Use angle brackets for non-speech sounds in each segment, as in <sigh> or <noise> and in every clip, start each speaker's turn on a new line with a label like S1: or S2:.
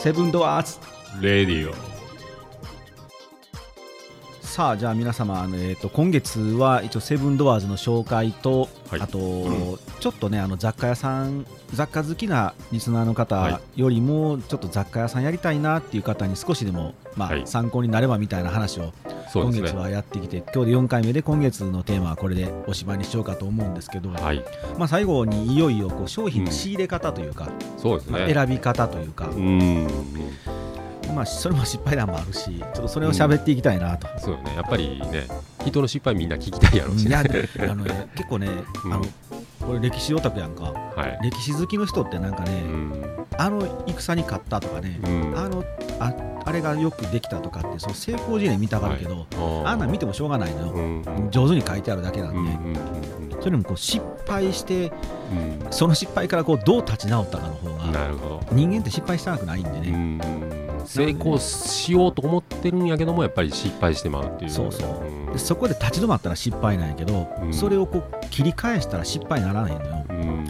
S1: セブンドアーズ
S2: レディオ。
S1: さあじゃあ皆様、えー、と今月は一応セブンドアーズの紹介と、
S2: はい。
S1: あと、
S2: うん
S1: ちょっとねあの雑貨屋さん雑貨好きなリスナーの
S2: は
S1: 方よりも、ちょっと雑貨屋さんやりたいなっていう方に少しでも、まあ
S2: はい。
S1: 参考になればみたいな話を今月はやってきて、今日で4回目で今月のテーマはこれでおしまいにしようかと思うんですけど、
S2: はい。
S1: まあ、最後にいよいよこう商品の仕入れ方というか、まあ
S2: そうですね。
S1: 選び方というか、
S2: うん。
S1: まあ、それも失敗談もあるしちょっとそれを喋っていきたいなと。
S2: そうよね。やっぱりね人の失敗みんな聞きたいやろうしね。
S1: あのね <laughs> 結構ね、
S2: うん。
S1: あのこれ歴史オタクやんか。
S2: はい。
S1: 歴史好きの人ってなんかね、
S2: うん。
S1: あの戦に勝ったとかね、
S2: うん。
S1: あのああれがよくできたとかってその成功事例見たがるけど、あんなん見てもしょうがないのよ、
S2: うんうん。
S1: 上手に書いてあるだけなんで、
S2: うんうん
S1: それでもこう失敗して
S2: うん。
S1: その失敗からこうどう立ち直ったかの方
S2: うん
S1: が
S2: なるほど。
S1: 人間って失敗したくないんでね、
S2: うん成功しようと思ってるんやけどもやっぱり失敗してまうっていう。
S1: そうそ
S2: う。ん。
S1: でそこで立ち止まったら失敗なんやけど、
S2: うん。
S1: それをこう切り返したら失敗にならないのよ、
S2: うん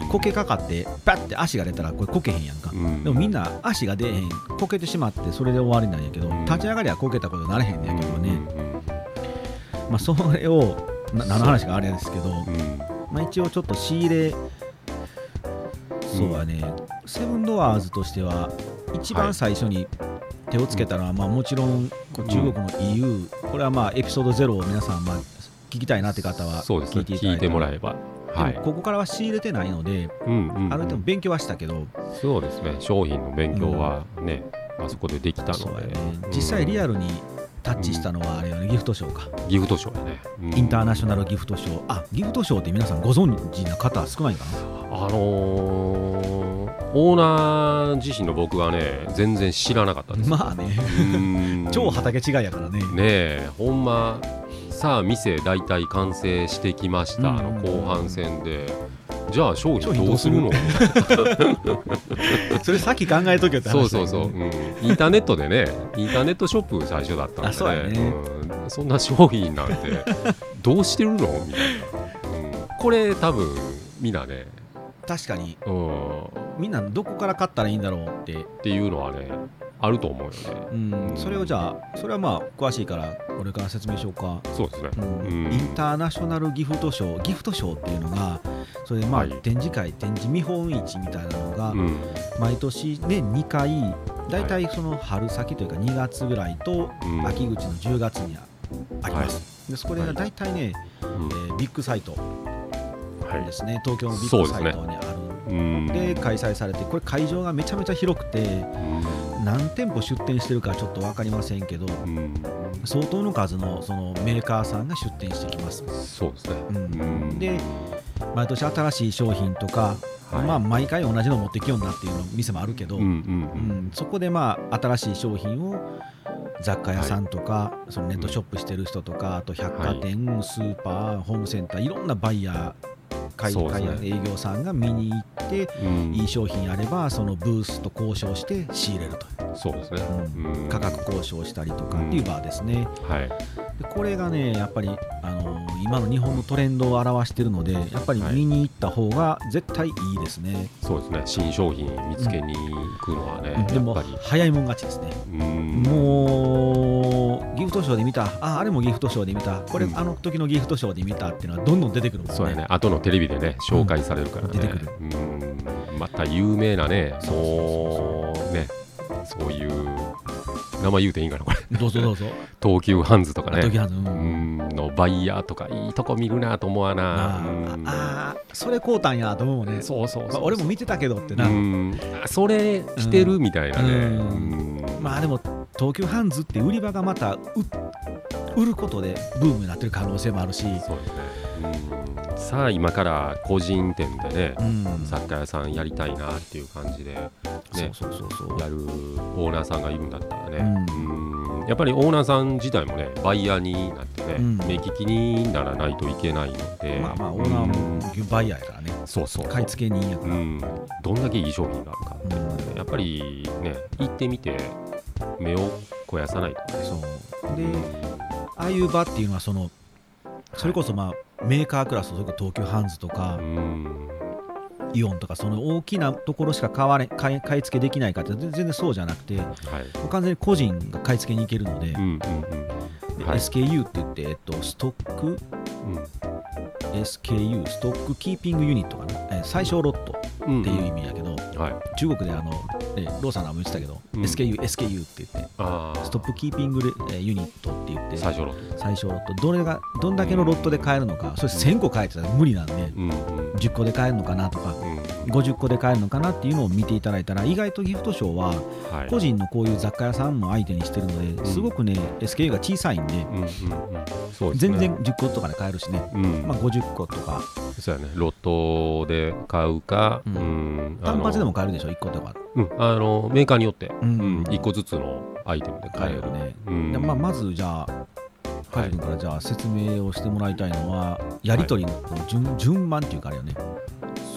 S1: こけかかってバッて足が出たらこれこけへんやんか、
S2: うん。
S1: でもみんな足が出えへん。こけてしまってそれで終わりなんやけど、
S2: うん。
S1: 立ち上がりはこけたことになれへんねんやけどね、
S2: うん
S1: まあ、それをな何の話かあれですけど、
S2: うん。
S1: まあ、一応ちょっと仕入れそうやね、セブンドアーズとしては一番最初に手をつけたのは、まあ、もちろん中国の EU、これはまあエピソード0を皆さんまあ聞きたいなって方は
S2: そうですね。
S1: 聞いていただいて。
S2: 聞いてもらえばはい。
S1: ここからは仕入れてないので、
S2: うんうんうん。
S1: ある程度勉強はしたけど、
S2: そうですね。商品の勉強はねあそこでできたので。
S1: ね。実際リアルにタッチしたのはあれよね。ギフトショーか、
S2: ギフトショーやね。うん。
S1: インターナショナルギフトショー。あギフトショーって皆さんご存知な方少ないかな？
S2: あのーオーナー自身の僕はね全然知らなかったです。
S1: まあね。
S2: うん。<laughs>
S1: 超畑違いやからね。
S2: ねえほんまさあ店大体完成してきました、
S1: うん。
S2: あの後半戦で。じゃあ商
S1: 商
S2: 品どうするの？<laughs>
S1: それさっき考えとけよって話だよね。
S2: そうそうそう、うん、インターネットでねインターネットショップ最初だったんで、ね。
S1: ね。
S2: うん、そんな商品なんて <laughs> どうしてるの？みたいな、うん、これ多分みんなね、
S1: 確かに。
S2: うん、
S1: みんなどこから買ったらいいんだろうって、
S2: っていうのはねあると思うよね。
S1: うん、それをじゃあそれはまあ詳しいからこれから説明しようか、
S2: そうですね。
S1: インターナショナルギフトショーギフトショーっていうのがそれでまあ
S2: はい。
S1: 展示会展示見本市みたいなのが
S2: うん。
S1: 毎年年2回大体その春先というか2月ぐらいと
S2: うん。
S1: 秋口の10月にあります、でそこで
S2: はい。
S1: 大体ね、
S2: うん。
S1: えービッグサイト
S2: はい。
S1: ですね。東京のビッグサイトにある。
S2: うん。
S1: で開催されてこれ会場がめちゃめちゃ広くて
S2: うん
S1: 何店舗出店してるかちょっと分かりませんけど
S2: うん。
S1: 相当の数のそのメーカーさんが出店してきます。
S2: そうですね、
S1: うん
S2: うん
S1: で毎年新しい商品とか、
S2: はい。
S1: まあ毎回同じの持ってきようなっていうの店もあるけど、
S2: うんうん
S1: うん。そこでまあ新しい商品を雑貨屋さんとか、そのネットショップしてる人とかあと百貨店、スーパーホームセンターいろんなバイヤー買い買い営業さんが見に行って
S2: うん。
S1: いい商品あればそのブースと交渉して仕入れると、
S2: そうですね、
S1: うん。
S2: うん。
S1: 価格交渉したりとかっていう場ですね、
S2: はい。
S1: でこれがねやっぱり、あのー今の日本のトレンドを表しているのでやっぱり
S2: はい。
S1: 見に行った方が絶対いいですね、
S2: そうですね。新商品見つけに行くのはね、
S1: でも早いもん勝ちですね。
S2: うん。
S1: もうギフトショーで見たああれもギフトショーで見た。これ、
S2: うん。
S1: あの時のギフトショーで見たっていうのはどんどん出てくるもんね。
S2: そうやね。後のテレビでね紹介されるからね、
S1: 出てくる。
S2: うん。また有名なね
S1: そう
S2: ね。そういう名前言うていいんかなこれ。
S1: どうぞどうぞ。<laughs>
S2: 東急ハンズとかね。
S1: 時はうん。
S2: うん。のバイヤーとかいいとこ見るなと思わな。
S1: ああーそれこうたんやと思うね。
S2: そうそうそう
S1: まあ俺も見てたけどってな、
S2: うん。あそれ着てるみたいなね、
S1: うん。
S2: うん
S1: まあでも東急ハンズって売り場がまたう売ることでブームになってる可能性もあるし、
S2: そうですね、うん、さあ今から個人店でね
S1: うん、
S2: 雑貨屋さんやりたいなっていう感じで、ね、
S1: そうそうそう
S2: やるオーナーさんがいるんだったらね、
S1: う
S2: うん。やっぱりオーナーさん自体もねバイヤーになってね、
S1: うん。
S2: 目利きにならないといけないので。
S1: まあまあオーナーもバイヤーやからね。
S2: そうそう。
S1: 買い付け人やから、
S2: うん、どんだけいい商品があるかってやっぱりね行ってみて目を肥やさない。
S1: そう。でああいう場っていうのはそのそれこそまあメーカークラスそれこそ東急ハンズとか
S2: う、ん。
S1: イオンとかその大きなところしか買われ買い買い付けできないかって全然そうじゃなくて
S2: はい。
S1: 完全に個人が買い付けに行けるので,で、
S2: うんうんうん。はい。
S1: SKU って言って、えっと、ストック
S2: うん。
S1: SKU ストックキーピングユニットかな、えー最小ロット。
S2: うん
S1: っていう意味やけど、
S2: はい。
S1: 中国であの、えーローさんらも言ってたけど、
S2: うん。
S1: SKU SKU って言ってストップキーピングユニットって言って
S2: 最初ロット
S1: 最小ロットどれがどんだけのロットで買えるのかそれ1000個買えてたら無理なんで
S2: うんうん。
S1: 10個で買えるのかなとか
S2: うん。
S1: 50個で買えるのかなっていうのを見ていただいたら意外とギフトショーは
S2: はい。
S1: 個人のこういう雑貨屋さんも相手にしてるので
S2: ん。
S1: すごくね SKU が小さいんで全然10個とかで買えるしね、
S2: うん。
S1: まあ、50個とか。
S2: そうやね。ロットで買うか
S1: う単発でも買えるでしょ？1個とか。
S2: うん。あのメーカーによって。
S1: うん。
S2: うん。1個ずつのアイテムで買える。
S1: ね、
S2: うん。
S1: でまあ、まずじゃあカジ君からじゃあ説明をしてもらいたいのはやり取りの順,、順番っていうかあれよね。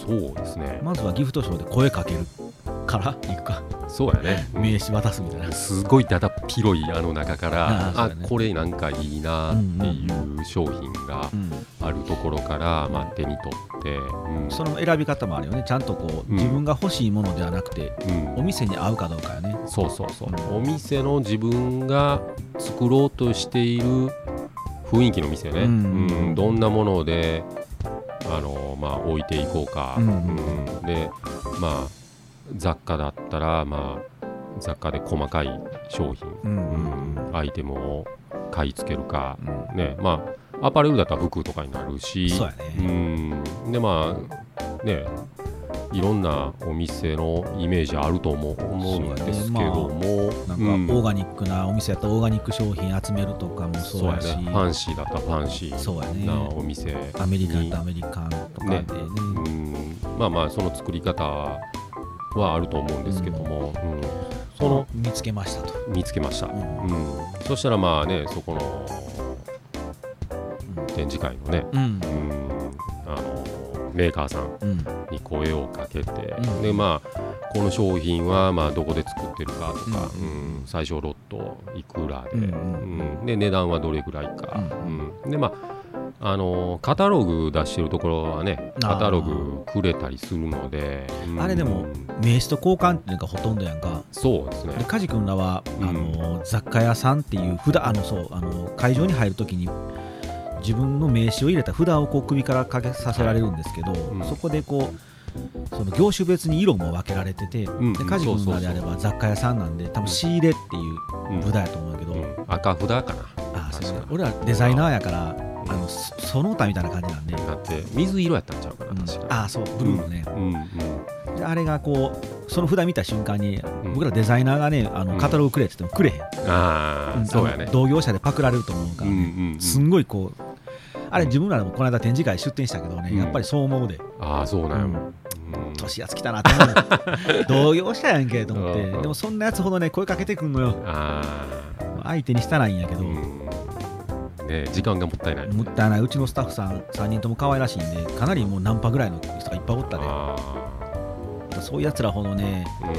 S2: そうですね。
S1: まずはギフトショーで声かけるからいくか。
S2: そうやね。
S1: 名刺渡すみたいな、
S2: すごいだだっ広いあの中から
S1: あね。
S2: これなんかいいなっていう商品が
S1: うん。
S2: あるところからまあ手に取ってうん。
S1: その選び方もあるよね。ちゃんとこう、
S2: うん。
S1: 自分が欲しいものではなくて
S2: うん。
S1: お店に合うかどうかよね。
S2: そうそうそう。
S1: うん。
S2: お店の自分が作ろうとしている雰囲気の店ね、
S1: うん。
S2: うん。どんなものであの、まあ、置いていこうか、
S1: うん。
S2: うん。でまあ雑貨だったら、まあ、雑貨で細かい商品、
S1: うん。
S2: うんアイテムを買い付けるか、
S1: うん。
S2: ねまあアパレルだったら服とかになるし
S1: そうやね。
S2: うん。でまあねいろんなお店のイメージあると思うんですけども、
S1: なん
S2: うん。
S1: かオーガニックなお店やったらオーガニック商品集めるとかも
S2: そ
S1: そううやし。
S2: やね。ファンシーだったらファンシ
S1: そうやね。
S2: ーなお店
S1: アメリカン
S2: に。
S1: とアメリカンとかでね。
S2: うん。まあまあその作り方はあると思うんですけども、うん。その
S1: 見つけましたと、
S2: 見つけました、
S1: う
S2: うん。んそしたらまあねそこの展示会のね、
S1: うん。
S2: うん。あのメーカーさん
S1: うん。
S2: に声をかけて、
S1: うん。
S2: でまあこの商品はまあどこで作ってるかとか、
S1: うん。
S2: うん。最小ロットいくらで,、
S1: うん
S2: うんで値段はどれぐらいか、
S1: う
S2: うん。でまああのカタログ出してるところはねカタログくれたりするので、うん。
S1: あれでも名刺と交換っていうのがほとんどやんか。
S2: そうですね。
S1: で梶君らは、
S2: うん。
S1: あの雑貨屋さんっていう札あのそうあの会場に入るときに自分の名刺を入れた札をこう首からかけさせられるんですけど、
S2: うん。
S1: そこでこうその業種別に色も分けられてて、
S2: ん。
S1: で梶君らであれば雑貨屋さんなんで多分仕入れっていう
S2: うん。
S1: 札やと思うけど、
S2: うん。赤札かな。
S1: あそう俺はデザイナーやからあのそその他みたいな感じなんで、
S2: だって水色やったんちゃうかな、
S1: うん。
S2: 確か。
S1: あそう。ブルーのね、
S2: うんうん
S1: であれがこうその札見た瞬間に、
S2: ん。
S1: 僕らデザイナーがねあ
S2: うん。
S1: のカタログくれって言ってもくれへん、
S2: ああ、
S1: ん
S2: そうやね。
S1: 同業者でパクられると思うから、
S2: うん
S1: ねすんごいこうあれ自分らでもこの間展示会出展したけどね、
S2: うん。
S1: やっぱりそう思うで。
S2: ああそうなんや、
S1: うん。
S2: うん。
S1: 年やつ来たなと思う。<laughs> 同業者やんけと思って。
S2: うん。
S1: でもそんなやつほどね声かけてくんのよ。
S2: あ
S1: 相手にしたらいいんやけ
S2: あ、
S1: ど、
S2: うんね時間がもったいない。
S1: もったいない。うちのスタッフさん3人とも可愛らしいんでかなりもうナンパぐらいの人がいっぱいおったで。
S2: あ
S1: そういうやつらほどね
S2: あ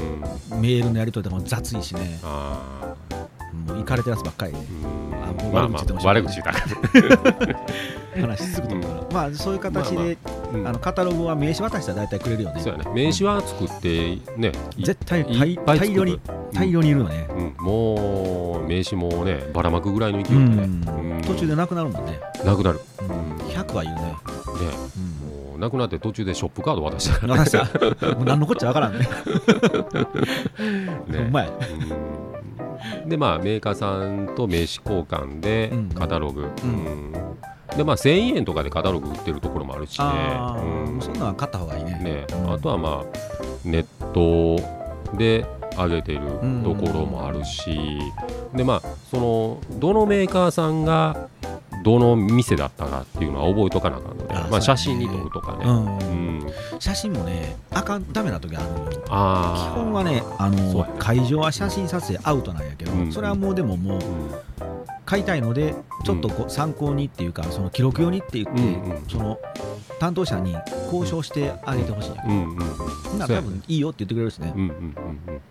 S2: うん。
S1: メールのやり取りとかも雑いしね。
S2: あ
S1: もう行かれてるやつばっかりで。
S2: あうん。
S1: あもう
S2: まあまあ
S1: 悪口言ってほしい
S2: 悪口だ <laughs>
S1: 話しすぐと思う。から、まあそういう形で、
S2: まあ。うん。
S1: あのカタログは名刺渡したら大体くれるよね。
S2: そうやね。名刺は作ってねい
S1: 絶対
S2: い
S1: 大量に大量にいるよね、
S2: うん、もう名刺もねばらまくぐらいの勢
S1: う
S2: いでね、
S1: ん。
S2: うん。
S1: 途中でなくなるもんね、
S2: なくなる、
S1: うん。
S2: うん。
S1: 100はいるね、
S2: ね。
S1: うん
S2: もうなくなって途中でショップカード渡したから
S1: もう何のこっちゃわからんね。<laughs>
S2: ね。
S1: ほんま
S2: でまあメーカーさんと名刺交換で
S1: うん。
S2: カタログ、うん。でまあ1000円とかでカタログ売ってるところもあるしね。うん。
S1: そんなの買った方がいいね。
S2: ね。
S1: うん。
S2: あとはまあネットで上げてるところもあるし、でまあそのどのメーカーさんがどの店だったかっていうのは覚えとかなあかんので
S1: あ
S2: まあ、写真に撮るとかね、
S1: うん。
S2: うん。
S1: 写真もねあかんダメな時あるのよ。基
S2: あー。
S1: 本はねあの会場は写真撮影アウトなんやけど、
S2: うん。
S1: それはもうでももう
S2: うん。
S1: 買いたいのでちょっとこう参考にっていうかその記録用にって言って、
S2: うんうん
S1: その担当者に交渉してあげてほしいんやけど、
S2: うんうん
S1: 多分いいよって言ってくれるしね。
S2: うんうんうんうん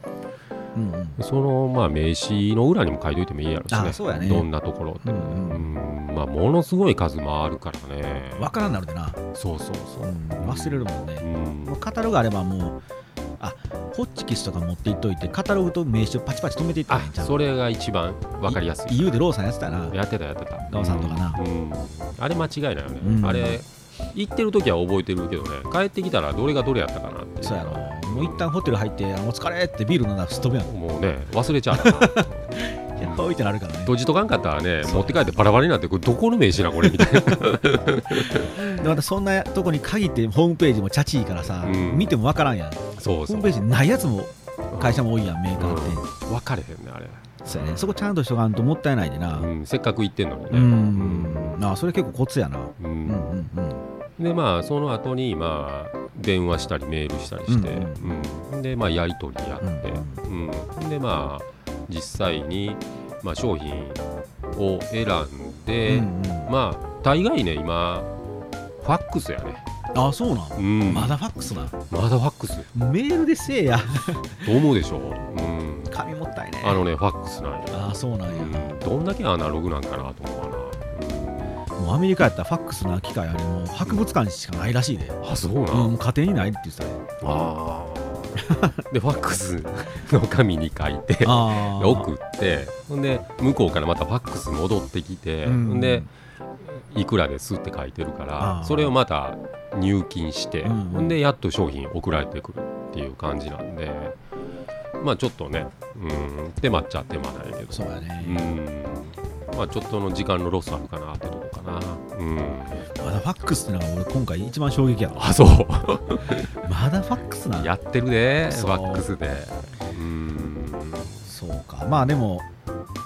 S1: うんうん。
S2: そのまあ名刺の裏にも書いといてもいいやろしね。
S1: あそうやね。
S2: どんなところって、
S1: う
S2: うんん。まあものすごい数もあるからね。
S1: 分からんなるでな、
S2: そうそうそう。う、
S1: ん、忘れるもんね、
S2: うん。
S1: カタログあればもうあホッチキスとか持っていっといてカタログと名刺をパチパチ止めていった
S2: あ
S1: らいいんちゃう
S2: それが一番わかりやすい。
S1: EU でローさんやってたな。
S2: やってたやってた。
S1: ガオさんとかな。
S2: うん。うん。あれ間違いないよね、
S1: うん。
S2: あれ行ってる時は覚えてるけどね。帰ってきたらどれがどれやったかなっていう。
S1: そうやろもう一旦ホテル入ってあお疲れってビール飲んだらすっ飛ぶやん。
S2: もうね忘れちゃう。な <laughs>
S1: やっぱ置いてなるからね。
S2: 閉じとかんかったらね持って帰ってバラバラになってこれどこの名刺なこれみたいな。<laughs>
S1: でまたそんなとこに限ってホームページもチャチいからさ、
S2: うん。
S1: 見ても分からんやん。ホ
S2: そうそう。
S1: ームページないやつも会社も多いやんメーカーって、
S2: 分かれへんねあれ、
S1: そうやね。そこちゃんとしとかんともったいないでな。
S2: うん、せっかく行ってんのにね。
S1: うん。あそれ結構コツやな。
S2: うん。
S1: うんうんうん
S2: でまあその後にまあ電話したりメールしたりして、
S1: う
S2: うん。でまあやり取りやって、うんでまあ実際に、まあ、商品を選んで、
S1: うんうん。
S2: まあ大概ね今ファックスやね、
S1: あそうなん、
S2: うん、
S1: まだファックスな？
S2: まだファックス。
S1: メールでせえや。
S2: と思うでしょ、うん、
S1: 紙もったいね。
S2: あのねファックスなんや、
S1: あそうなんや、
S2: うん、どんだけアナログなんかなと思うわな、
S1: もうアメリカやったらファックスな機械あれもう博物館しかないらしいで、
S2: うん、あそうなん、
S1: うん、家庭にないって言ってたね
S2: ああでファックスの紙に書いて送ってほんで向こうからまたファックス戻ってきて、
S1: うん。
S2: ほんでいくらですって書いてるか
S1: あ
S2: ら
S1: ー。
S2: それをまた入金して、
S1: うんうん。
S2: ほんでやっと商品送られてくるっていう感じなんでまあちょっとね、うん、手間っちゃ手間なんやけど。
S1: そうやね、
S2: うん。まあちょっとの時間のロスあるかなってとな。うん。
S1: まだファックスってのが俺今回一番衝撃やわ。
S2: あそう。
S1: まだファックスな
S2: や。ってるでファックスで。うん。
S1: そうか。まあでも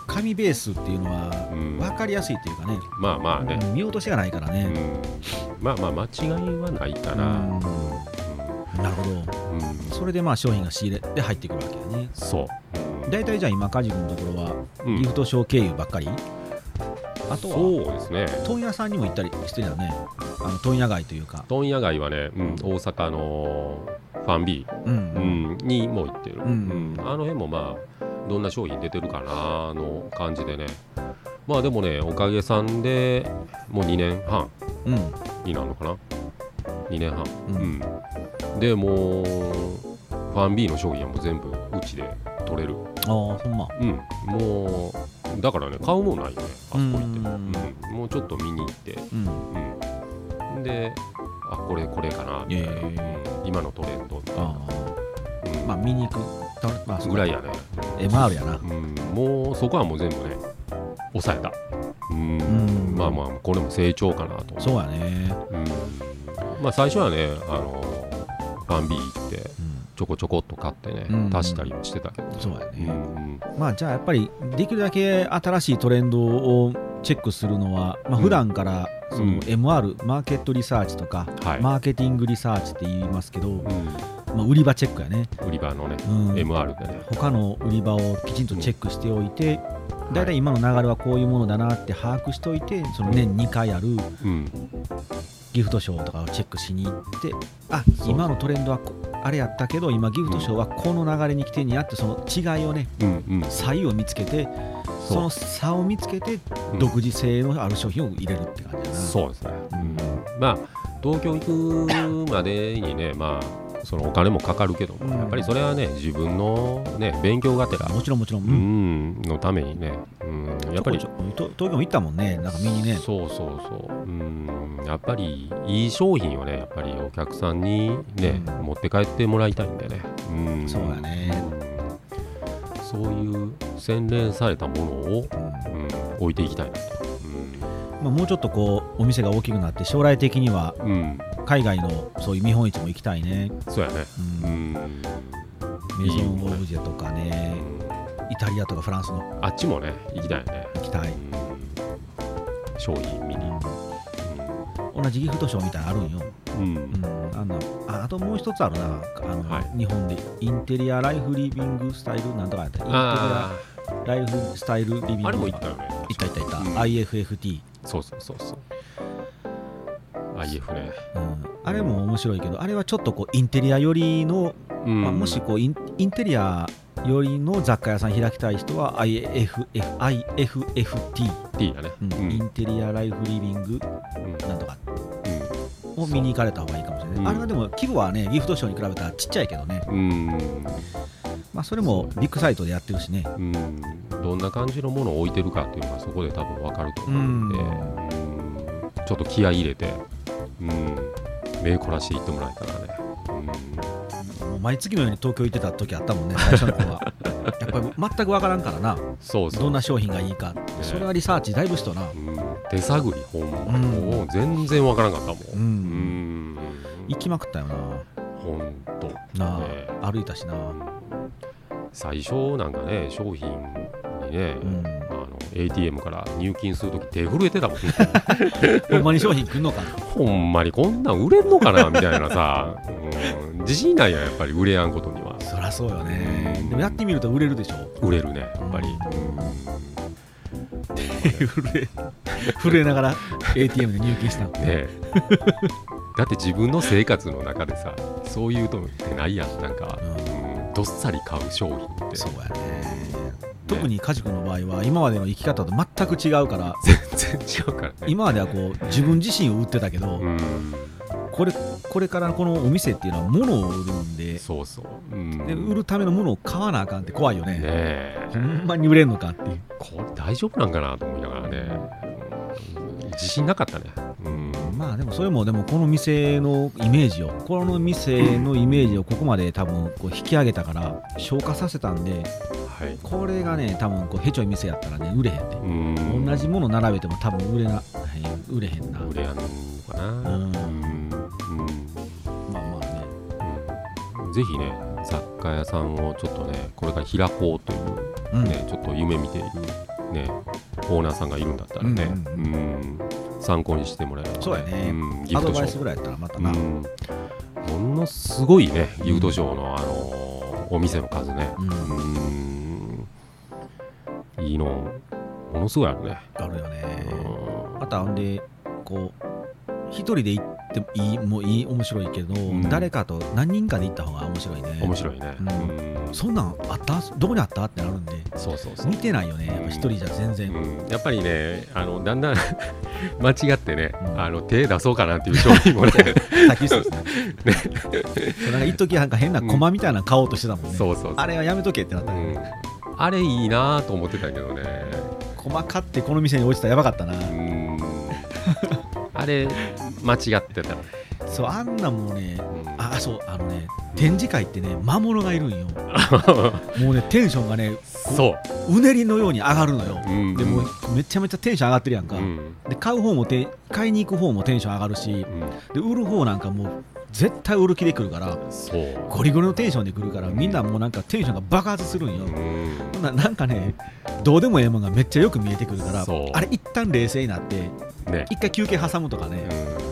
S1: 紙ベースっていうのは
S2: うん。
S1: 分かりやすいっていうかね、
S2: まあまあね、
S1: うん見落としがないからね、
S2: うん、まあまあ間違いはないかな、
S1: うん。なるほど。
S2: うん。うん
S1: それでまあ商品が仕入れで入ってくるわけやね。
S2: そう、
S1: 大体じゃあ今梶君のところは
S2: うん。
S1: ギフトショー経由ばっかり、あとは
S2: そうですね。
S1: 問屋さんにも行ったりしてるよね。あの問屋街というか。
S2: 問屋街はね、うん、大阪のファンビー、
S1: うん
S2: うん。にも行ってる、
S1: うん
S2: うん。あの辺もまあどんな商品出てるかなの感じでね。まあでもねおかげさんでもう2年半
S1: うん。
S2: になるのかな。2年半。
S1: うん。
S2: うん、でもうファンビーの商品はもう全部うちで取れる。
S1: ああそんま。
S2: うん。もうだからね買うもんないよね。あそこ行って、
S1: うん。
S2: うん。もうちょっと見に行って。
S1: うん。
S2: うん。であこれこれかなみたいな、今のトレンドみたいな、
S1: あ。
S2: うん。
S1: あまあ見に行く。たまあ
S2: ぐらいやね、
S1: MR やな。
S2: うん、もうそこはもう全部ね抑えた。うん。
S1: うん。
S2: まあまあこれも成長かなと。思
S1: そうやね。
S2: うん。まあ最初はねあのファンビー行って
S1: うん
S2: ちょこちょこっと買ってね、
S1: うん。
S2: 足したりもしてたけど、う
S1: そうやね、
S2: ん
S1: まあじゃあやっぱりできるだけ新しいトレンドをチェックするのは、まあ
S2: うん。
S1: 普段からそ
S2: うん。
S1: の MR、マーケットリサーチとか、
S2: はい、
S1: マーケティングリサーチって言いますけど、
S2: うん。
S1: まあ、売り場チェックやね、
S2: 売り場のね、
S1: うん。
S2: MR でね、
S1: 他の売り場をきちんとチェックしておいて、だいたい。今の流れはこういうものだなって把握しておいてその年2回ある
S2: うん、
S1: ギフトショーとかをチェックしに行ってあ今のトレンドはこあれやったけど今ギフトショーはこの流れに来てんやってその違いをね
S2: うん、うん、
S1: 差異を見つけて
S2: そ
S1: の差を見つけて
S2: うん。
S1: 独自性のある商品を入れるって感じだな、
S2: そうですね、うん、まあ東京行くまでにねまあそのお金もかかるけども、
S1: うん。
S2: やっぱりそれはね自分のね勉強がてら
S1: もちろんもちろん、
S2: う
S1: うん
S2: んのためにね、うん、やっぱり
S1: 東京も行ったもんねなんか見にね。
S2: そうそうそう、うん、やっぱりいい商品をねやっぱりお客さんにね、
S1: うん。
S2: 持って帰ってもらいたいんでね、うん、
S1: そうやね。
S2: うん。そういう洗練されたものを、
S1: うん。
S2: うん、置いていきたいなと、
S1: まあ、もうちょっとこうお店が大きくなって将来的には
S2: うんうん、
S1: 海外のそういう見本市も行きたいね、
S2: そうやね、
S1: う
S2: うん。ん
S1: メゾン・オブジェとかね。イタリアとかフランスの。
S2: あっちもね行きたいよね、
S1: 行きたい、
S2: うん、商品見に、
S1: 同じギフトショーみたいなのあるんよ、
S2: うん。
S1: うん、あんなああともう一つあるな。あの、
S2: は
S1: 日本で。インテリアライフリビングスタイルなんとかやったインテリア
S2: あ
S1: ライフスタイルリビング。
S2: ああれも行ったよね。
S1: 行った行った行った、
S2: うん。
S1: IFFT、
S2: そうそうそうそう IF ね、
S1: うん、あれも面白いけどあれはちょっとこうインテリア寄りの、
S2: うん。
S1: まあ、もしこうインインテリアよりの雑貨屋さん開きたい人は IFF IFFT、
S2: T だね。
S1: うん。
S2: うん。
S1: インテリアライフリビング。
S2: うん。
S1: なんとか。
S2: うん。
S1: を見に行かれた方がいいかもしれない、
S2: う。ん
S1: あれはでも規模はねギフトショーに比べたらちっちゃいけどね、
S2: うん。
S1: まあ、それもビッグサイトでやってるしね。
S2: うん。どんな感じのものを置いてるかっていうのはそこで多分分かると思うんで、ちょっと気合い入れて、うん、目凝らしていってもらえたらね、
S1: もう毎月のように東京行ってた時あったもんね最初の頃は。<laughs> やっぱり全く分からんからな。
S2: うん、そうそう。
S1: どんな商品がいいかそれはリサーチだいぶしとな。
S2: うん、手探りほんま、
S1: うん。
S2: もう全然分からんかったもん、
S1: う
S2: うん。ん、
S1: 行きまくったよな。
S2: ほんと。
S1: なあ、
S2: ね。
S1: 歩いたしな。
S2: 最初なんかね商品にね、
S1: うん
S2: ATM から入金するとき手震えてたもんね。<laughs>
S1: ほんまに商品来んのか
S2: ほんまにこんなん売れんのかなみたいなさ、うん、自信ないやんやっぱり売れやんことには。
S1: そりゃそうよね。
S2: うん
S1: でもやってみると売れるでしょ。
S2: 売れるねやっぱり、
S1: 震え震えながら ATM で入金したの
S2: うんねえ。だって自分の生活の中でさそういうのってないやん。なんか、うんどっさり買う商品って。
S1: そうやね。特に梶君の場合は今までの生き方と全く違うから。
S2: 全然違うからね。
S1: 今まではこう自分自身を売ってたけど、
S2: うん。
S1: これこれからこのお店っていうのは物を売るんで
S2: そうそう、うん、
S1: で売るためのものを買わなあかんって怖いよね。
S2: ねえ。
S1: ほんまに売れんのかっていう。
S2: これ大丈夫なんかなと思いながらね、うん自信なかったね、うん、
S1: まあでもそれもでもこの店のイメージをこの店のイメージをここまで多分こう引き上げたから消化させたんで
S2: はい。
S1: これがね多分こうへちょい店やったらね売れへんで、
S2: うん。
S1: 同じもの並べても多分売れなへん売れへんな。
S2: 売れやんのかな、
S1: うん。まあまあね。
S2: うん。ぜひね雑貨屋さんをちょっとねこれから開こうという
S1: うん。
S2: ね、ちょっと夢見ている、ね、オーナーさんがいるんだったらね、
S1: う
S2: うん。ん参考にしてもらえれば、
S1: そうやね。
S2: ん。ギフトショー
S1: バイスぐらいやったらまたな、
S2: うん、ものすごいねギフトショーの、あのーお店の数ね、
S1: うん。
S2: うん。いいのものすごいあるね、
S1: あるよね。
S2: うん。
S1: またほんでこう一人で行ってもいいもういい面白いけど、
S2: ん。
S1: 誰かと何人かで行った方が面白いね。
S2: 面白いね、
S1: うん。
S2: うん。
S1: そんなんあった？どこにあった？ってなるんで。
S2: そうそうそう。
S1: 見てないよね。やっぱ一人じゃ全然、
S2: うん。やっぱりねあのだんだん <laughs> 間違ってね、
S1: うん。
S2: あの手出そうかなっていう商品もね。<laughs>
S1: さっす <laughs> ね。そうなんか一時なんか変な駒みたいなの買おうとしてたもんね、
S2: そうそう
S1: あれはやめとけってなった、
S2: うん。あれいいなと思ってたけどね。
S1: 駒買ってこの店に落ちたらやばかったな、
S2: うん。あれ間違ってた、
S1: そうあんなもうね
S2: うん。
S1: あそうあのね展示会ってね魔物がいるんよ。<laughs> もうねテンションがねこ
S2: そう。
S1: うねりのように上がるのよ、
S2: う、うん。
S1: でもうめちゃめちゃテンション上がってるやんか、
S2: うん。
S1: で買う方もて買いに行く方もテンション上がるし
S2: うん。
S1: で売る方なんかもう絶対売る気で来るから
S2: そう。
S1: ゴリゴリのテンションで来るからみんなもうなんかテンションが爆発するんよ、
S2: うん。
S1: ならなんかねどうでもええもんがめっちゃよく見えてくるからあれ一旦冷静になって
S2: ね。
S1: 一回休憩挟むとかね。
S2: う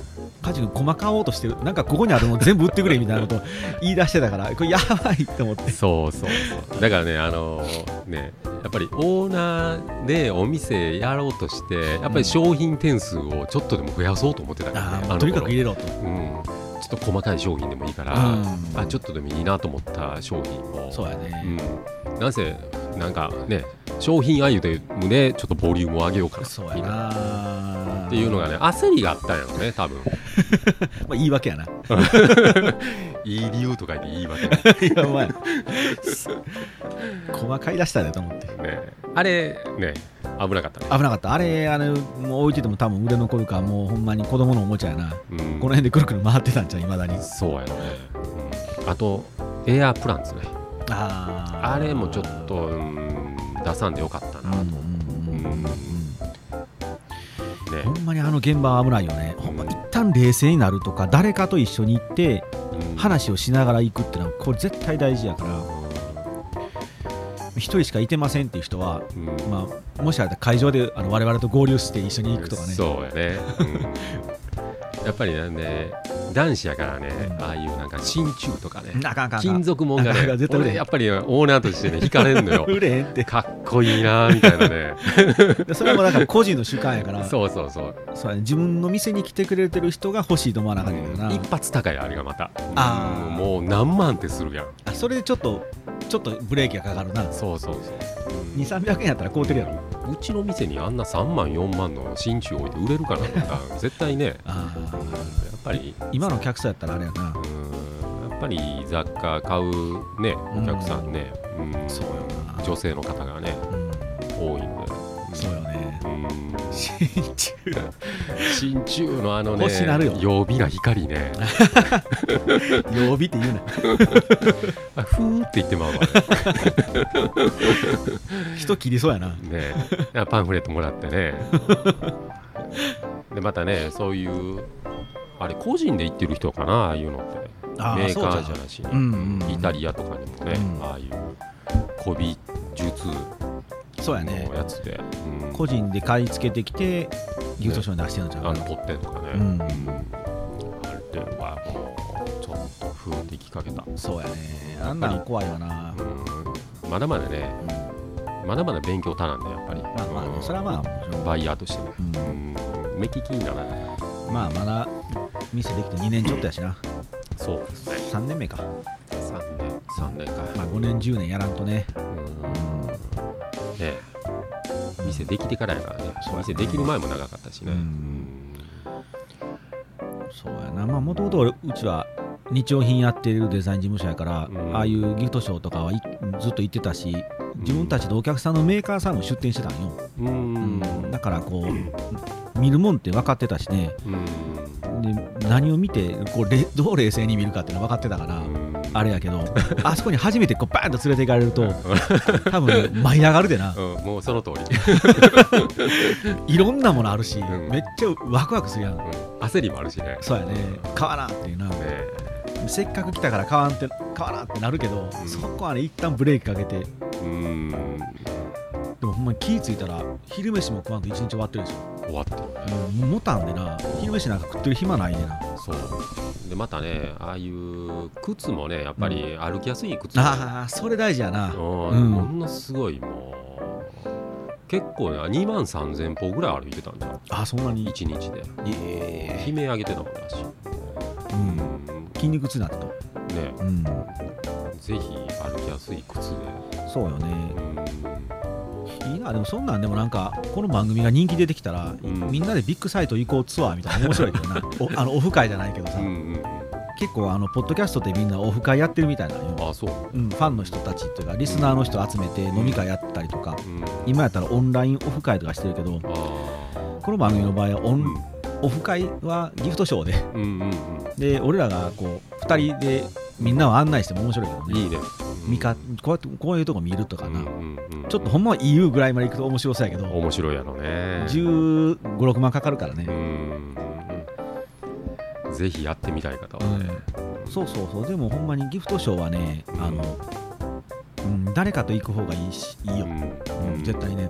S1: カジ君細買おうとしてるなんかここにあるの全部売ってくれみたいなこと言い出してたからこれやばいって思って。
S2: んそうそう。そうだからねあのねやっぱりオーナーでお店やろうとしてやっぱり商品点数をちょっとでも増やそうと思ってたからね、
S1: とにかく
S2: 頃
S1: 入れろと、
S2: うん、ちょっと細かい商品でもいいから、
S1: うん。
S2: あちょっとでもいいなと思った商品を。
S1: そうやね、
S2: うん、なんせなんかね商品アイテムでちょっとボリュームを上げようかな
S1: そうや
S2: みたいな
S1: な
S2: っていうのがね焦りがあったんやろね多分。<laughs>
S1: まあ言い訳やな。<laughs>
S2: いい理由とか言って言い訳ね <laughs>
S1: いやお前。細かい出したでと思って。
S2: あれね。危なかった。ね、
S1: 危なかった。あれあれもう置いてても多分売れ残るからもうほんまに子供のおもちゃやな、
S2: うん、
S1: この辺でくるくる回ってたんちゃういまだに。
S2: そうやろね、うん、あとエアプランツね。
S1: あー。
S2: あれもちょっと、うん、出さんでよかったなと、
S1: うん
S2: ね。
S1: ほんまにあの現場は危ないよね、ほんま一旦冷静になるとか誰かと一緒に行って
S2: うん。
S1: 話をしながら行くっていうのはこれ絶対大事やから一人しかいてませんっていう人は、
S2: うん。
S1: まあ、もしあれだ会場であの我々と合流して一緒に行くとかね。
S2: そうやね、うん、やっぱりね男子やからね、
S1: うん。
S2: ああいうなんか真鍮とかね
S1: あかんあかんあか。ん
S2: 金属もんが
S1: あかんあか
S2: ね俺やっぱりオーナーとしてね惹かれるのよ。<laughs>
S1: 売れへんって。
S2: かっこいいなみたいなね。
S1: で <laughs> それもだから個人の主観やから。<laughs>
S2: そうそうそう。
S1: そうやね。自分の店に来てくれてる人が欲しいと思わなあかんねんけどな、
S2: 一発高いあれがまた。
S1: あー。
S2: うんもう何万ってするやん。
S1: あそれでちょっとちょっとブレーキがかかるな。
S2: そうそうそう、うん
S1: 2300円やったら買うてるやろ。
S2: うちの店にあんな3万4万の真鍮置いて売れるかなとか絶対ね。
S1: あ
S2: やっぱり。
S1: ー今の客層やったらあれやな。
S2: うん。やっぱり雑貨買うねお客さんね、うん。
S1: そうよな。
S2: 女性の方がね
S1: うん。
S2: 多いんで、
S1: そうよね
S2: うん。
S1: 真鍮
S2: 真鍮のあのね
S1: 欲しなるよ。
S2: 曜日な光ね。<laughs>
S1: 曜日って言うな。<laughs>
S2: あふーって言ってまうわ。<laughs>
S1: 人切りそうやな。
S2: ね。パンフレットもらってね。でまたねそういうあれ個人で行ってる人かなああいうのって。メーカー
S1: じゃ
S2: なしに、
S1: うんうんうん。
S2: イタリアとかにもね、
S1: うん。
S2: ああいう古美術
S1: そうやね。
S2: のやつで、うん。
S1: 個人で買い付けてきてギフトショーに出してるんちゃうかな。
S2: あの取っ手とかね、
S1: うん。
S2: あれはもうちょっと風ってきかけた、
S1: そうやね。あんなん怖いわな。
S2: うん、まだまだね。
S1: うん。
S2: まだまだ勉強足なんだやっぱり、
S1: まあまあそれはまあ
S2: バイヤーとしてね、
S1: うん。
S2: うん、目利きにならない。
S1: まあまだ店できて2年ちょっとやしな。
S2: そう。ですね
S1: 3年目か。
S2: 3年。3年か、
S1: まあ5年10年やらんとね。
S2: うんね店できてからやからね。
S1: そうやね。
S2: 店できる前も長かったしね、
S1: うん。そうやな。まあもともとうちは日用品やってるデザイン事務所やから、
S2: うん。
S1: ああいうギフトショーとかはいずっと行ってたし自分たちのお客さんのメーカーさんも出店してたんよ、
S2: うん。
S1: うん。だからこう見るもんって分かってたしね。
S2: うん。
S1: で何を見てこうれどう冷静に見るかっていうの分かってたから、あれやけど <laughs> あそこに初めてこうバーンと連れて行かれると <laughs> 多分ね舞い上がるでな。
S2: うん、もうその通り、<laughs>
S1: いろんなものあるし、
S2: うん。
S1: めっちゃワクワクするやん。
S2: うん、焦りもあるしね。
S1: そうやね。買わなっていうな。
S2: ね
S1: せっかく来たから買わんって買わなってなるけど、
S2: うん。
S1: そこはね一旦ブレーキかけて。で
S2: うん。
S1: もほんまに気ぃ付いたら昼飯も食わんと一日終わってるでし
S2: 終わってるね。
S1: ょもうもたんでな。昼飯なんか食ってる暇ないねんな。
S2: そうでまたねああいう靴もねやっぱり歩きやすい靴、
S1: ああそれ大事やな。
S2: ものすごいもう結構ね2万3000歩ぐらい歩いてたんじゃん
S1: あそんなに
S2: ？1日で。
S1: え
S2: 悲鳴上げてたもんだし、
S1: えう
S2: うん。
S1: 筋肉痛になってと
S2: ね。
S1: うん。
S2: ぜひ歩きやすい靴で、
S1: そうよね。
S2: うん
S1: いいな。でもそんなんでもなんかこの番組が人気出てきたら、
S2: うん。
S1: みんなでビッグサイト行こうツアーみたいな面白いけどな。<laughs> おあのオフ会じゃないけどさ、
S2: うんうん
S1: 結構あのポッドキャストってみんなオフ会やってるみたいなのよ、
S2: うんあそう、
S1: うん、ファンの人たちっていうかリスナーの人集めて飲み会やったりとか、
S2: うん、
S1: 今やったらオンラインオフ会とかしてるけど
S2: あ
S1: この番組の場合はオン、
S2: ー
S1: オフ会はギフトショーで。
S2: うんうんうん。
S1: で俺らがこう2人でみんなを案内しても面白いけどね。
S2: うんいいね
S1: 見かこうやってこういうとこ見るとかな、
S2: うんうんうん
S1: ちょっとほんまは EU ぐらいまで行くと面白そうやけど。
S2: 面白いやろね。
S1: 1 5 6万かかるからね、
S2: うんぜひやってみたい方はね、
S1: そうそうそう。でもほんまにギフトショーはねあの、うん、誰かと行く方がいいしいいよ、
S2: うん。
S1: うん絶対ね。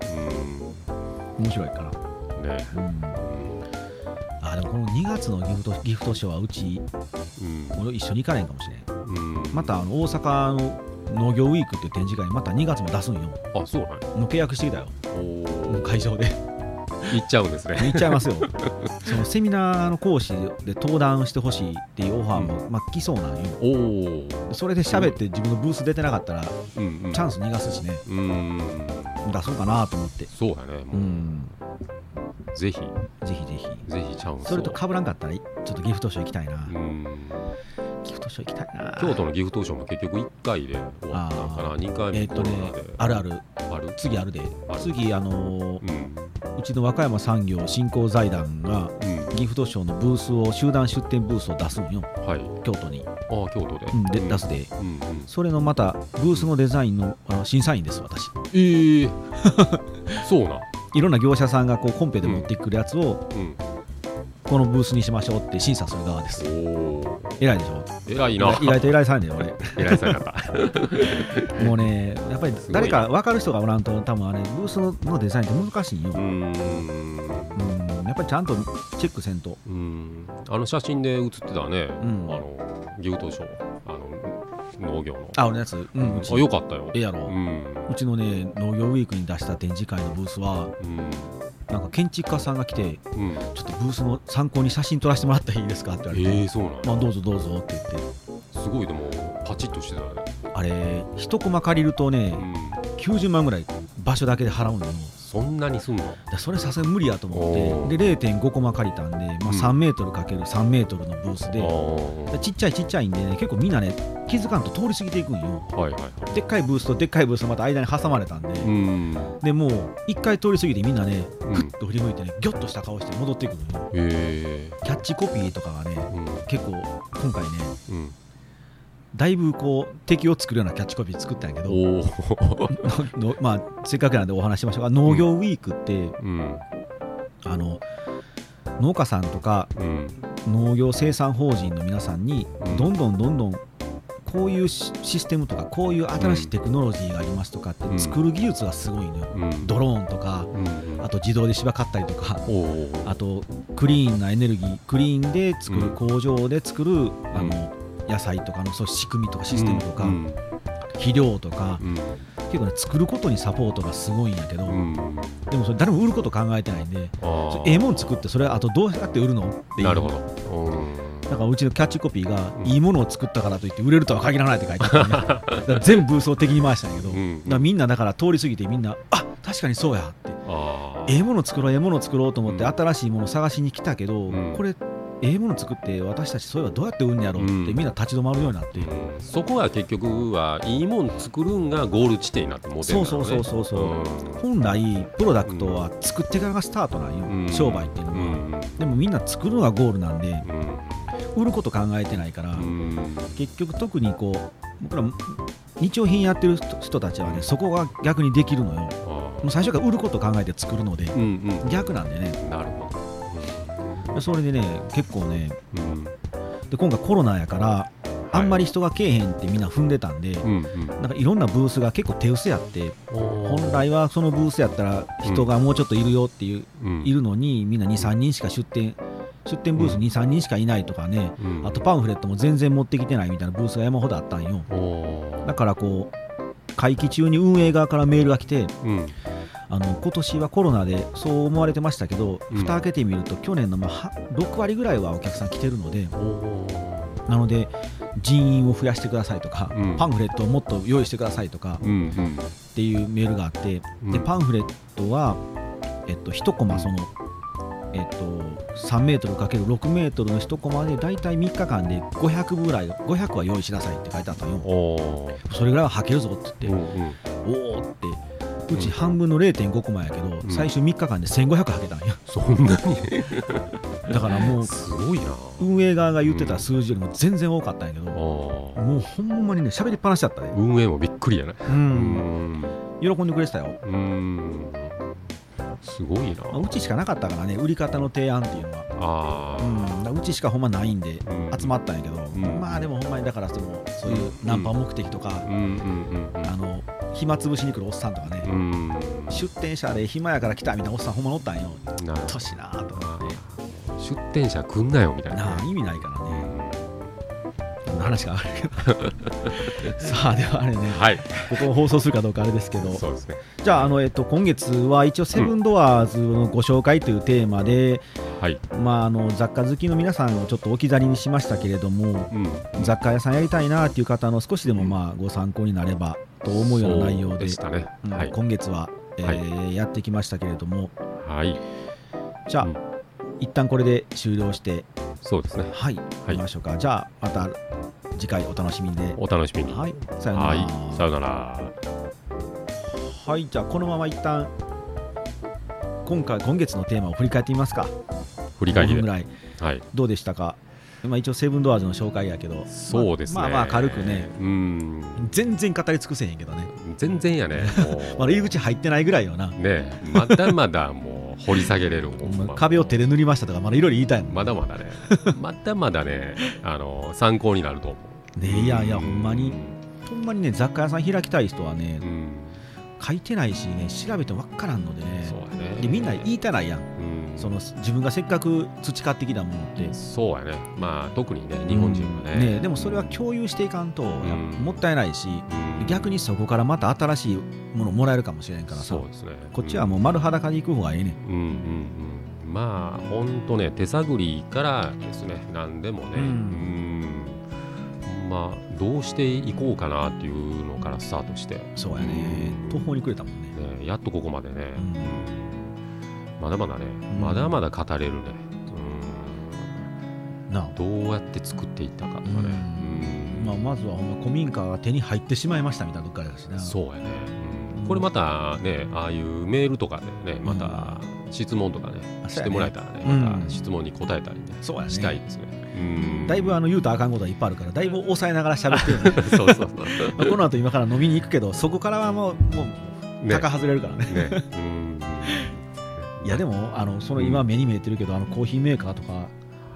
S1: 面白いから、
S2: うんね。
S1: うん、あでもこの2月のギフトギフトショーはうち
S2: うん。
S1: 俺一緒に行かれんかもしれん。
S2: うん。
S1: またあの大阪の農業ウィークっていう展示会にまた2月も出すんよ。
S2: あそうなんや。
S1: もう契約してきたよ。
S2: お
S1: 会場で。
S2: 行っちゃうんですね。
S1: 行っちゃいますよ。<laughs> そのセミナーの講師で登壇してほしいっていうオファーも、まあ、来そうなんよ。それで喋って自分のブース出てなかったら
S2: うんうん。
S1: チャンス逃がすしね。
S2: うん。
S1: 出そうかなと思って。
S2: そうやね
S1: う。
S2: もうん。ぜひ。
S1: ぜひぜひ。
S2: ぜひチャンスを。
S1: それと被らんかったらちょっとギフトショー行きたいな、
S2: うん
S1: ギフトショー行きたいな。
S2: 京都のギフトショーも結局1回で終わったんかな。2回目
S1: えーっとねあるある。
S2: ある？
S1: 次あるで。次あのー
S2: うん。
S1: うちの和歌山産業振興財団が
S2: うん。
S1: ギフトショーのブースを集団出店ブースを出すんよ。
S2: はい。
S1: 京都に、
S2: ああ京都で。
S1: うん、で出すで。
S2: うんうん。
S1: それのまたブースのデザインのあの審査員です私。
S2: ええ <laughs> そうなん。<laughs>
S1: いろんな業者さんがこうコンペで持ってくるやつを
S2: うん
S1: このブースにしましょうって審査する側です。偉いでしょ？
S2: 偉いな。
S1: 意外と偉いさんね俺。
S2: 偉いさんやった <laughs>
S1: もうねやっぱり誰か分かる人がおらんと多分あれブースのデザインって難しいんよ。
S2: う、ーん。
S1: うん、やっぱりちゃんとチェックせんと。
S2: うん。あの写真で写ってたね、
S1: うん。
S2: あのギフトショーあの農業の。
S1: あ俺のやつ。うん
S2: あよかったよ。
S1: ええやろ、
S2: う
S1: うんちのね農業ウィークに出した展示会のブースはなんか建築家さんが来て
S2: うん。うん
S1: ちょっとブースの参考に写真撮らせてもらったらいいですかって言われて、
S2: ええそうなんや。
S1: まあどうぞどうぞって言って。
S2: すごいでもパチッとしてたね。
S1: あれ一コマ借りるとね、90万ぐらい場所だけで払うのよ
S2: そんなにすんの？
S1: それさすがに無理やと思ってで0.5コマ借りたんで、まあ、3メートルかける3メートルのブースでちっちゃいちっちゃいんで、ね、結構みんなね気づかんと通り過ぎていくんよ、
S2: はいはいはい、
S1: でっかいブースとでっかいブースとまた間に挟まれたんで、うん、でもう一回通り過ぎてみんなねふっと振り向いてねギョッとした顔して戻っていくのよ、キャッチコピーとかがね、うん、結構今回ね、うんだいぶこう敵を作るようなキャッチコピー作ったんやけど <laughs> まあ、せっかくなんでお話しましょう。が農業ウィークって、うん、あの農家さんとか、うん、農業生産法人の皆さんにどんどんどんどんこういうシステムとかこういう新しいテクノロジーがありますとかって作る技術がすごいのよ、うん、ドローンとか、うん、あと自動で芝刈ったりとか、あとクリーンなエネルギークリーンで作る工場で作る、あの野菜とかのそう仕組みとかシステムとか、うん、肥料とか、うん、結構ね作ることにサポートがすごいんやけど、うん、でもそれ誰も売ること考えてないんでええもん作ってそれあとどうやって売るの？っていう。
S2: なるほど。
S1: だからうちのキャッチコピーが、いいものを作ったからといって売れるとは限らないって書いてあって、ね、<laughs> 全部ブースを敵に回したんやけど、だみんなだから通り過ぎてみんなあ確かにそうやって。ええもの作ろうええもの作ろうと思って新しいものを探しに来たけど、これええもの作って私たちそういえばどうやって売るんやろうってみんな立ち止まるようになって、うん、
S2: そこは結局はいいもん作るんがゴール地点になってもてる
S1: んそうそうそうそう、う。ん、本来プロダクトは作ってからがスタートなんよ、うん、商売っていうのは、でもみんな作るのがゴールなんで、売ること考えてないから、結局特にこう僕ら日用品やってる人たちはねそこが逆にできるのよ。もう最初から売ること考えて作るので、うんうん、逆なんでね。
S2: なるほど
S1: それでね結構ね、うん、で今回コロナやからあんまり人がけえへんってみんな踏んでたんで、なんかいろんなブースが結構手薄やって、本来はそのブースやったら人がもうちょっといるよっていう、うん、いるのにみんな23人しか出店出店ブース23人しかいないとかね、うん、あとパンフレットも全然持ってきてないみたいなブースが山ほどあったんよ。だからこう会期中に運営側からメールが来て、うん。あの今年はコロナでそう思われてましたけど、うん、蓋開けてみると去年のまあ6割ぐらいはお客さん来てるのでなので人員を増やしてくださいとか、うん、パンフレットをもっと用意してくださいとか、うんうん、っていうメールがあって、でパンフレットは、えっと、1コマその、えっと、3メートル ×6 メートルの1コマで大体3日間で500ぐらい500は用意しなさいって書いてあったよ。それぐらいは履けるぞって言って、おおってうち半分の0.5コマやけど、うん、最終3日間で1500はけたんや
S2: そんなに？
S1: だからもう
S2: すごいな。
S1: 運営側が言ってた数字よりも全然多かったんやけど、うん、もうほんまにね喋りっぱなしだったね
S2: 運営もびっくりやな。うん。
S1: 喜んでくれてたよ。
S2: うんすごいな、
S1: まあ、うちしかなかったからね売り方の提案っていうのは。あ、うん、うちしかほんまないんで集まったんやけど、うん、まあでもほんまにだからそのそういうナンパ目的とか、あの暇つぶしに来るおっさんとかね、出店者で暇やから来たみたいなおっさんほんま乗ったんよ。年なと思って。
S2: 出店者来んなよみたいな。
S1: な意味ないからね話があるけど。<laughs> さあではあれね、はい、ここを放送するかどうかあれですけど。そうですね。じゃああの、えっと、今月は一応セブンドアーズのご紹介というテーマで、はい、まあ、あの雑貨好きの皆さんをちょっと置き去りにしましたけれども、うん、雑貨屋さんやりたいなっていう方の少しでもまあご参考になればと思うような内容でしたね、はい、今月は、えー、はい、やってきましたけれども、はい、じゃあ、うん、一旦これで終了して。
S2: そうですね。
S1: はい、はい、きましょうか。じゃあまた次回お楽しみで。
S2: お楽しみに。
S1: はいさよなら、はい、
S2: さよなら。
S1: はいじゃあこのまま一旦今回今月のテーマを振り返ってみますか。
S2: 振り返り
S1: ぐらい、はい、どうでしたか？まあ、一応セブンドアーズの紹介やけど。
S2: そうですね、
S1: まあ、まあ軽くね。うん。全然語り尽くせへんけどね。
S2: 全然やね。<laughs>
S1: まだ入り口入ってないぐらいよな。
S2: ねまだまだもう掘り下げれる
S1: もん。<laughs> 壁を手で塗りましたとかまだいろいろ言いたい
S2: まだまだね。まだまだねあの参考になると思
S1: うね。いやいやほんまに。ほんまにね雑貨屋さん開きたい人はね、書いてないしね調べて分からんのでね。でみんな言いたないやん。その自分がせっかく培ってきたものって。
S2: そうやね。まあ特にね日本人はね,、
S1: ねでもそれは共有していかんと、もったいないし、逆にそこからまた新しいものもらえるかもしれんからさ。
S2: そうですね。
S1: こっちはもう丸裸でいく方がええねうんうん
S2: うん。まあほんとね手探りからですね何でもね。うんままあどうしていこうかなっていうのからスタートして。
S1: そうやね。途方に暮れたもんね。
S2: ねやっとここまでね、
S1: うん。
S2: うんまだまだね、
S1: ん。
S2: まだまだ語れるね、どうやって作っていったかとかね、うん。
S1: まあ、まずはほんま古民家が手に入ってしまいましたみたいなとこからだしな
S2: そうやね、うん。これまたねああいうメールとかでねまた質問とかね、
S1: あ
S2: してもらえたらね
S1: うん。
S2: また質問に答えたりね、したいですね、うん
S1: だいぶあの言うとあかんことがいっぱいあるからだいぶ抑えながら喋ってるね <laughs>
S2: そうそうそう。<laughs>
S1: まあこの後今から飲みに行くけどそこからはもうもう
S2: ね。
S1: 高外れるからね。
S2: ね。うん。<laughs>
S1: いやでもあのその今目に見えてるけど、あのコーヒーメーカーとか
S2: はい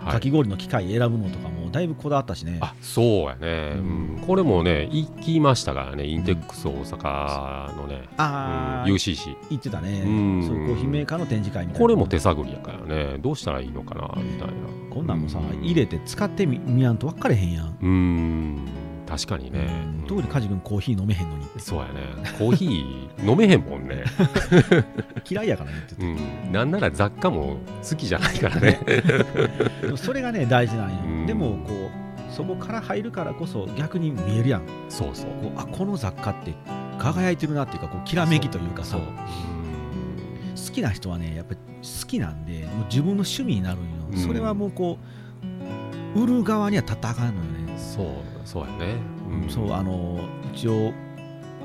S1: かき氷の機械選ぶのとかもだいぶこだわったしね、
S2: あそうやね、
S1: う
S2: うん。んこれもね行きましたからねインテックス大阪のね、
S1: あー。
S2: うん。UCC
S1: 言ってたね、
S2: うん。
S1: そういうコーヒーメーカーの展示会みたいな。
S2: これも手探りやからね。どうしたらいいのかなみたいな。
S1: こんなんもさ、
S2: うん。
S1: 入れて使ってみみやんと分かれへんやん、
S2: うん確かにね、
S1: うん。特にカジ君コーヒー飲めへんのに
S2: そうやね。コーヒー飲めへんもんね、<laughs>
S1: 嫌いやからねって言って
S2: うん、なんなら雑貨も好きじゃないからね。<laughs>
S1: それがね大事なんよ、
S2: うん。
S1: でもこうそこから入るからこそ逆に見えるやん。こ
S2: そうそう。
S1: うあこの雑貨って輝いてるなっていうかこうきらめきというかさ。好きな人はねやっぱり好きなんでもう自分の趣味になるんよ、
S2: うん。
S1: それはもうこう売る側には立ったかんのよね、
S2: そうそうやね、ん。
S1: そうあの一応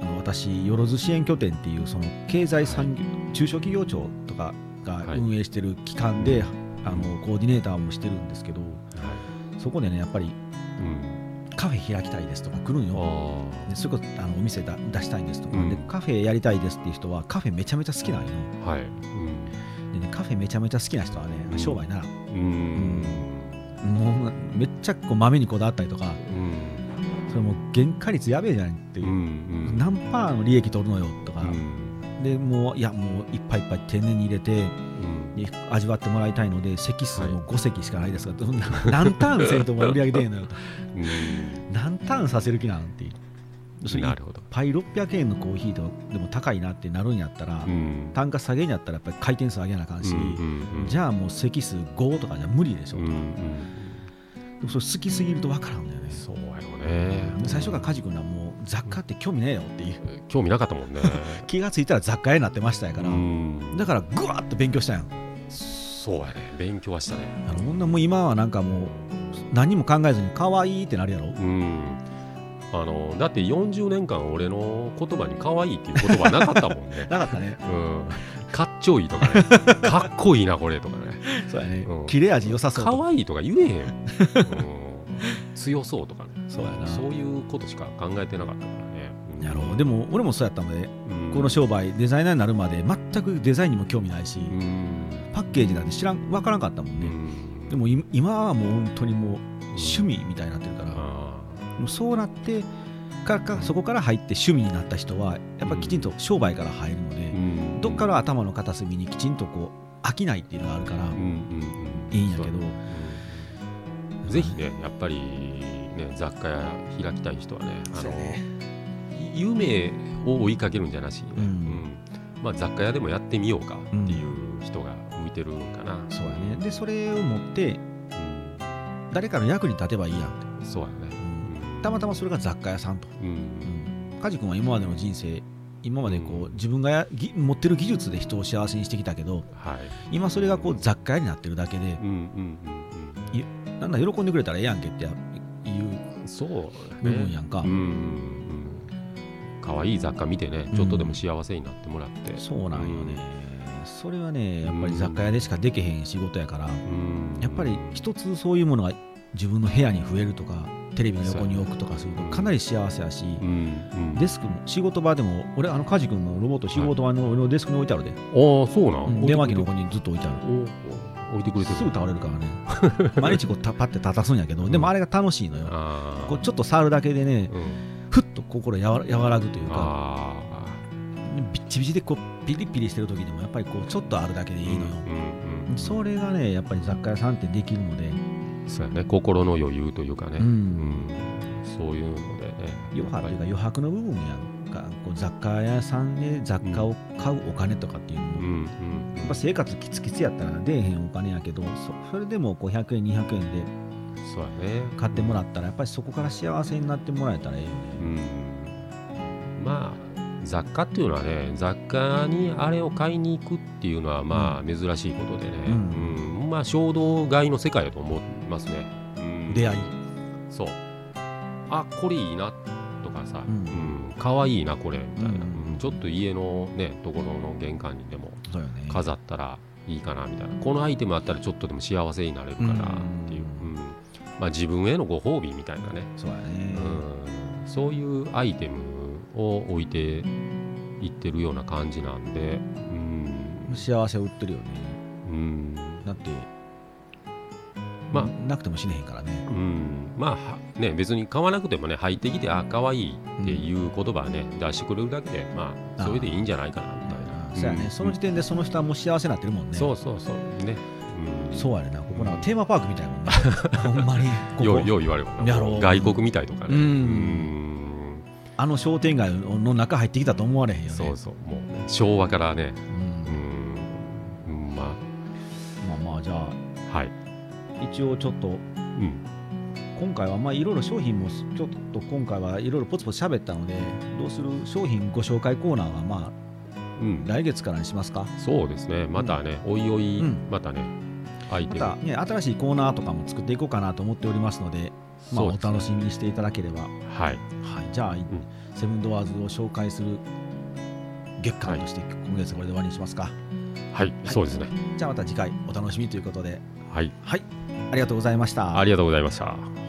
S1: あの私よろず支援拠点っていうその経済産業、中小企業庁とかが
S2: はい。
S1: 運営してる機関で、あのコーディネーターもしてるんですけど
S2: は
S1: そこでねやっぱり
S2: いうん。
S1: カフェ開きたいですとか来るんよ。
S2: あ
S1: でそれこそあのお店だ出したいんですとか、
S2: うん。
S1: でカフェやりたいですっていう人はカフェめちゃめちゃ好きなんよ。
S2: あはい。うん。
S1: でねカフェめちゃめちゃ好きな人はね、
S2: うん
S1: 商売なら。
S2: うん。
S1: もうめっちゃこう豆にこだわったりとか
S2: うん
S1: それもう原価率やべえじゃんっていう。う、
S2: ん
S1: 何パーの利益取るのよとか、
S2: うん。
S1: でもういやもういっぱいいっぱい天然に入れて
S2: うん。
S1: で味わってもらいたいので席数も5席しかないですが、どんな <laughs> 何ターンせんとも売り上げ出えんのよ。と
S2: うん。
S1: 何ターンさせる気なんていう。
S2: なるほど。
S1: いっぱい600円のコーヒーとでも高いなってなるんやったら、
S2: うん。
S1: 単価下げんやったらやっぱり回転数上げなあかんし、
S2: うんうんうん
S1: じゃあもう席数5とかじゃ無理でしょ、
S2: うんうん。
S1: でもそれ好きすぎると分からんのよね。
S2: そうやろね。
S1: 最初から梶君はもう雑貨って興味ねえよっていう。
S2: 興味なかったもんね。<laughs>
S1: 気がついたら雑貨屋になってましたやから、
S2: うん。
S1: だからぐわっと勉強したやん。
S2: そうやね。勉強はしたね。
S1: あのほんなもう今はなんかもう何も考えずに可愛いってなるやろ。
S2: うんあのだって40年間俺の言葉に可愛いっていう言葉なかったもんね。<laughs>
S1: なかったね。
S2: うん。かっちょいいとかね。<laughs> かっこいいなこれとかね。
S1: そうやね、
S2: うん。
S1: 切れ味良さそうと
S2: 可愛いとか言えへん、うん、強そうとかね。
S1: そうやな。
S2: そういうことしか考えてなかったから
S1: やろう。でも俺もそうやったので、
S2: うん。
S1: この商売デザイナーになるまで全くデザインにも興味ないし、
S2: うん。
S1: パッケージなんて知らん分からんかったもん
S2: う
S1: ね、
S2: ん。
S1: でもい今はもう本当にもう趣味みたいになってるから、そうなってかかそこから入って趣味になった人はやっぱりきちんと商売から入るので、
S2: ーうん。
S1: どっから頭の片隅にきちんとこう飽きないっていうのがあるから、いいんやけど。
S2: そううんぜひねやっぱりね雑貨屋開きたい人はねあの
S1: ね。
S2: 夢を追いかけるんじゃなしにね、
S1: うん。
S2: まあ、雑貨屋でもやってみようかっていう人が向いてるんかな、
S1: そうやね。でそれを持って
S2: うん。
S1: 誰かの役に立てばいいやん
S2: そうやね。
S1: うんたまたまそれが雑貨屋さんと、
S2: うん。
S1: うん、梶君は今までの人生今までこう自分がやぎ持ってる技術で人を幸せにしてきたけど
S2: はい。
S1: 今それがこう雑貨屋になってるだけで
S2: うんうん
S1: なんだ喜んでくれたらええやんけっていう部分やんか、
S2: うんうんうん。可愛い雑貨見てねちょっとでも幸せになってもらって、
S1: そうなんよね、それはねやっぱり雑貨屋でしかできへん仕事やから、
S2: うん。
S1: やっぱり一つそういうものが自分の部屋に増えるとかテレビの横に置くとかするとかなり幸せやし、
S2: うんうん。
S1: デスクも仕事場でも俺あの梶君のロボット仕事場の俺のデスクに置いてあるで、
S2: ああそうなん、
S1: うん電話機の横にずっと置いてある。
S2: お置いてくれてる。
S1: すぐ倒れるからね。<laughs> 毎日こうたパッて立たすんやけどでもあれが楽しいのよ。こうちょっと触るだけでね
S2: うん、
S1: ふっと心やわ和らぐというか
S2: あ
S1: ビッチビチでこうピリピリしてる時でもやっぱりこうちょっとあるだけで
S2: あ
S1: いいのよ、
S2: うんうん、
S1: それがねやっぱり雑貨屋さんってできるので
S2: そうやね。心の余裕というかね、
S1: うん。
S2: うん。そういうのでね。
S1: 余波というか余白の部分やんかこう雑貨屋さんで雑貨を買うお金とかっていうのも、
S2: うん。うん。
S1: やっぱ生活キツキツやったら出えへんお金やけどそそれでもこう100円200円で
S2: そうやね。
S1: 買ってもらったらやっぱりそこから幸せになってもらえたらええよね、
S2: うん。まあ雑貨っていうのはね雑貨にあれを買いに行くっていうのはまあ珍しいことでね、
S1: う
S2: うん。まあ衝動買いの世界だと思いますね、うん。
S1: 出会い。
S2: そう。あこれいいなとかさ、
S1: う
S2: うん。んかわいいなこれみたいな、
S1: うん。
S2: うん。ちょっと家のねところの玄関にでも飾ったらいいかなみたいな。このアイテムあったらちょっとでも幸せになれるかなっていう、
S1: う
S2: うん。まあ、自分へのご褒美みたいなね、
S1: そうやね、
S2: うん、そういうアイテムを置いていってるような感じなんで、うん。
S1: 幸せを売ってるよね。
S2: うん。
S1: だって
S2: まあ。
S1: なくても死ねへんからね。
S2: うん、まあはね別に買わなくてもね入ってきてあ可愛いっていう言葉ね、出してくれるだけでまあそれでいいんじゃないかなみたいな、
S1: そうやね、
S2: ん
S1: その時点でその人はもう幸せになってるもんね。
S2: そうそうそう。ね、うん、
S1: そうやねな。ここなんかテーマパークみたいなもんね。<laughs> ほんまにここ。
S2: ようよう言われるな。
S1: やろう。
S2: 外国みたいとかね。
S1: うん。
S2: うん。
S1: あの商店街の中入ってきたと思われへんよね。
S2: そうそう。もうね昭和からね。
S1: うん。
S2: うん、うん、ま
S1: まあまあじゃあ
S2: あ。はい、
S1: 一応ちょっと
S2: うん、
S1: 今回はまあいろいろ商品もちょっと今回はいろいろポツポツ喋ったのでどうする商品ご紹介コーナーはまあ
S2: うん、
S1: 来月からにしますか？
S2: そうですね。またね、おいおい、
S1: うん。
S2: またねアイテム。
S1: また、ね、新しいコーナーとかも作っていこうかなと思っておりますので、まあ、お楽しみにしていただければ、は
S2: はい。
S1: い、じゃあ、セブンドアーズを紹介する月間として、今月これで終わりにしますか。
S2: はい、そうですね。
S1: じゃあまた次回お楽しみということで。
S2: はい。
S1: はいありがとうございました。
S2: ありがとうございました。